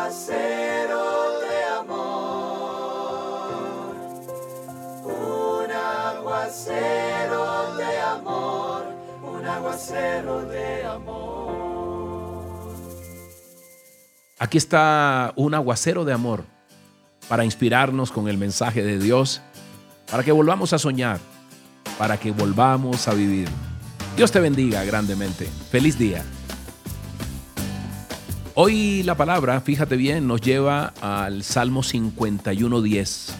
aguacero de amor, un aguacero de amor, un aguacero de amor. Aquí está un aguacero de amor para inspirarnos con el mensaje de Dios, para que volvamos a soñar, para que volvamos a vivir. Dios te bendiga grandemente. Feliz día. Hoy la palabra, fíjate bien, nos lleva al Salmo 51.10.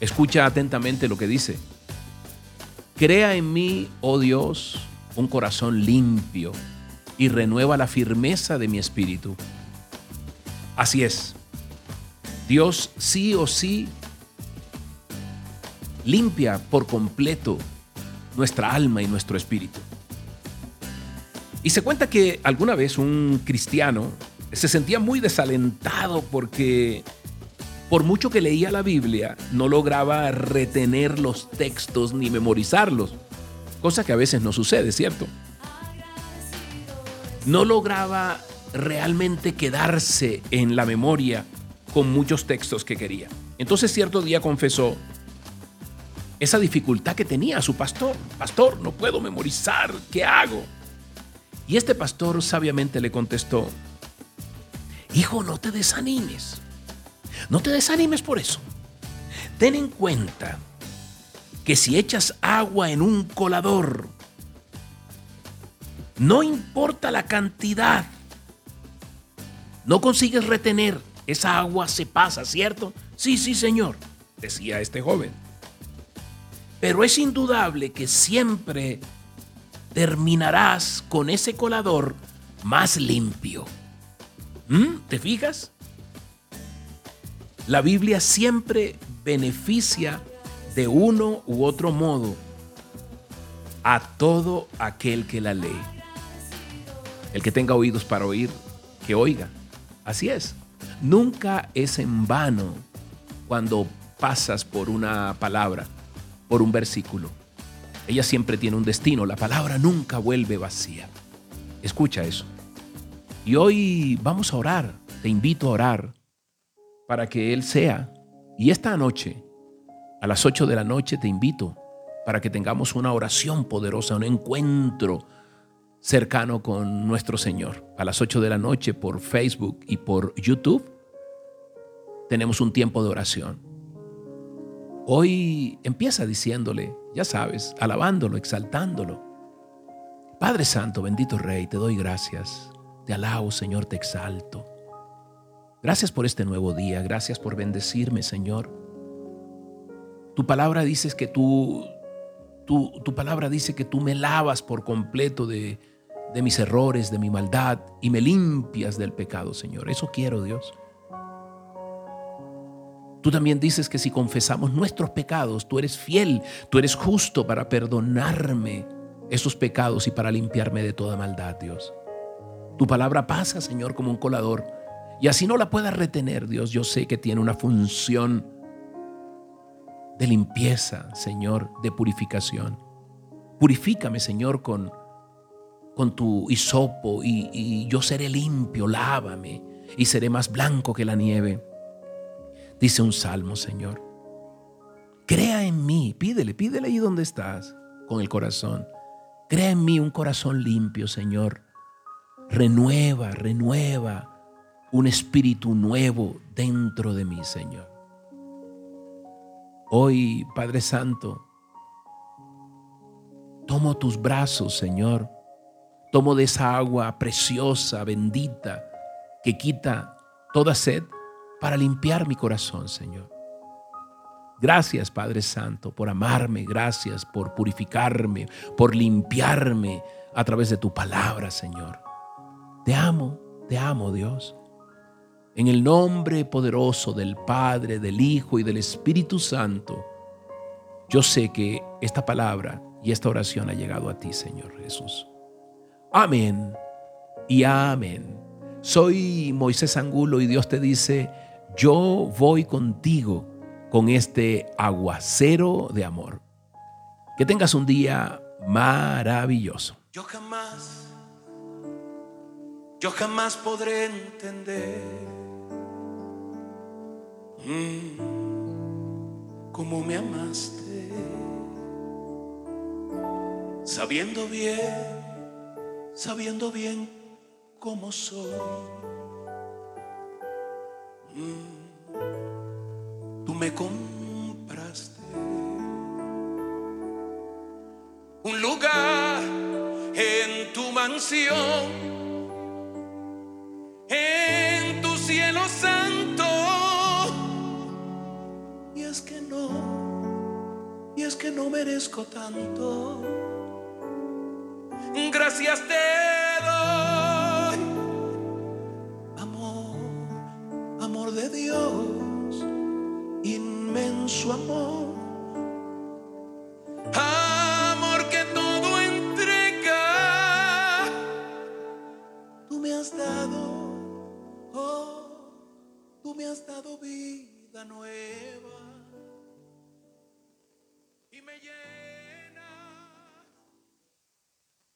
Escucha atentamente lo que dice. Crea en mí, oh Dios, un corazón limpio y renueva la firmeza de mi espíritu. Así es. Dios sí o sí limpia por completo nuestra alma y nuestro espíritu. Y se cuenta que alguna vez un cristiano se sentía muy desalentado porque por mucho que leía la Biblia, no lograba retener los textos ni memorizarlos, cosa que a veces no sucede, ¿cierto? No lograba realmente quedarse en la memoria con muchos textos que quería. Entonces cierto día confesó esa dificultad que tenía su pastor. Pastor, no puedo memorizar, ¿qué hago? Y este pastor sabiamente le contestó, Hijo, no te desanimes. No te desanimes por eso. Ten en cuenta que si echas agua en un colador, no importa la cantidad, no consigues retener, esa agua se pasa, ¿cierto? Sí, sí, señor, decía este joven. Pero es indudable que siempre terminarás con ese colador más limpio. ¿Mm? ¿Te fijas? La Biblia siempre beneficia de uno u otro modo a todo aquel que la lee. El que tenga oídos para oír, que oiga. Así es. Nunca es en vano cuando pasas por una palabra, por un versículo. Ella siempre tiene un destino. La palabra nunca vuelve vacía. Escucha eso. Y hoy vamos a orar. Te invito a orar para que Él sea. Y esta noche, a las 8 de la noche, te invito para que tengamos una oración poderosa, un encuentro cercano con nuestro Señor. A las 8 de la noche por Facebook y por YouTube tenemos un tiempo de oración. Hoy empieza diciéndole, ya sabes, alabándolo, exaltándolo. Padre Santo, bendito Rey, te doy gracias. Te alabo, Señor, te exalto. Gracias por este nuevo día, gracias por bendecirme, Señor. Tu palabra dice que tú, tu, tu palabra dice que tú me lavas por completo de, de mis errores, de mi maldad y me limpias del pecado, Señor. Eso quiero, Dios. Tú también dices que si confesamos nuestros pecados, tú eres fiel, tú eres justo para perdonarme esos pecados y para limpiarme de toda maldad, Dios. Tu palabra pasa, Señor, como un colador. Y así no la puedas retener, Dios. Yo sé que tiene una función de limpieza, Señor, de purificación. Purifícame, Señor, con, con tu hisopo y, y yo seré limpio, lávame y seré más blanco que la nieve. Dice un salmo, Señor. Crea en mí, pídele, pídele ahí donde estás, con el corazón. Crea en mí un corazón limpio, Señor. Renueva, renueva un espíritu nuevo dentro de mí, Señor. Hoy, Padre Santo, tomo tus brazos, Señor. Tomo de esa agua preciosa, bendita, que quita toda sed para limpiar mi corazón, Señor. Gracias, Padre Santo, por amarme, gracias por purificarme, por limpiarme a través de tu palabra, Señor. Te amo, te amo, Dios. En el nombre poderoso del Padre, del Hijo y del Espíritu Santo, yo sé que esta palabra y esta oración ha llegado a ti, Señor Jesús. Amén y amén. Soy Moisés Angulo y Dios te dice, yo voy contigo con este aguacero de amor. Que tengas un día maravilloso. Yo jamás yo jamás podré entender mm, cómo me amaste, sabiendo bien, sabiendo bien cómo soy. Tú me compraste un lugar en tu mansión en tu cielo santo. Y es que no, y es que no merezco tanto. Gracias te doy, de Dios, inmenso amor. Amor que todo entrega, tú me has dado Tú me has dado vida nueva.